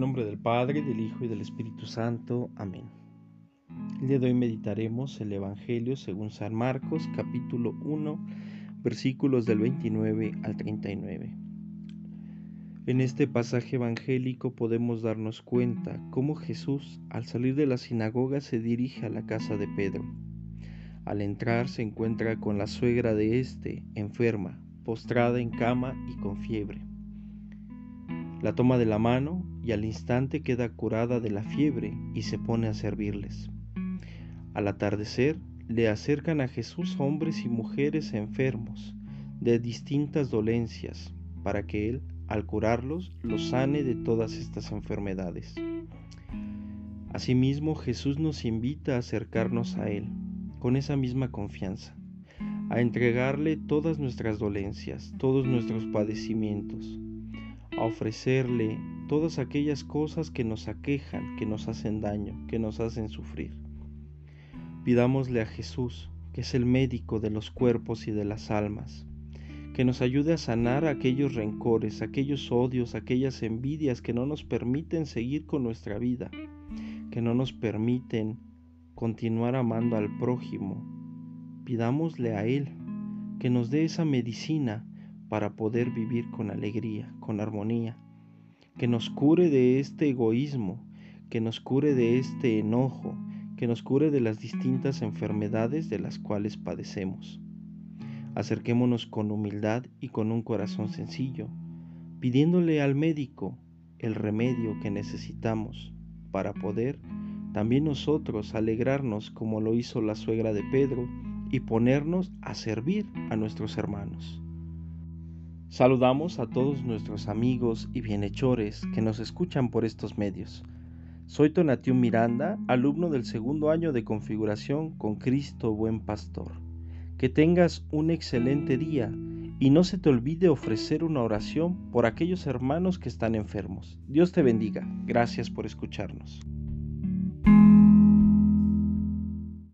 nombre del Padre, del Hijo y del Espíritu Santo. Amén. El día de hoy meditaremos el Evangelio según San Marcos, capítulo 1, versículos del 29 al 39. En este pasaje evangélico podemos darnos cuenta cómo Jesús, al salir de la sinagoga, se dirige a la casa de Pedro. Al entrar se encuentra con la suegra de éste, enferma, postrada en cama y con fiebre. La toma de la mano y al instante queda curada de la fiebre y se pone a servirles. Al atardecer le acercan a Jesús hombres y mujeres enfermos de distintas dolencias para que Él, al curarlos, los sane de todas estas enfermedades. Asimismo, Jesús nos invita a acercarnos a Él con esa misma confianza, a entregarle todas nuestras dolencias, todos nuestros padecimientos, a ofrecerle todas aquellas cosas que nos aquejan, que nos hacen daño, que nos hacen sufrir. Pidámosle a Jesús, que es el médico de los cuerpos y de las almas, que nos ayude a sanar aquellos rencores, aquellos odios, aquellas envidias que no nos permiten seguir con nuestra vida, que no nos permiten continuar amando al prójimo. Pidámosle a Él que nos dé esa medicina para poder vivir con alegría, con armonía, que nos cure de este egoísmo, que nos cure de este enojo, que nos cure de las distintas enfermedades de las cuales padecemos. Acerquémonos con humildad y con un corazón sencillo, pidiéndole al médico el remedio que necesitamos para poder también nosotros alegrarnos como lo hizo la suegra de Pedro y ponernos a servir a nuestros hermanos. Saludamos a todos nuestros amigos y bienhechores que nos escuchan por estos medios. Soy Tonatiu Miranda, alumno del segundo año de configuración con Cristo Buen Pastor. Que tengas un excelente día y no se te olvide ofrecer una oración por aquellos hermanos que están enfermos. Dios te bendiga. Gracias por escucharnos.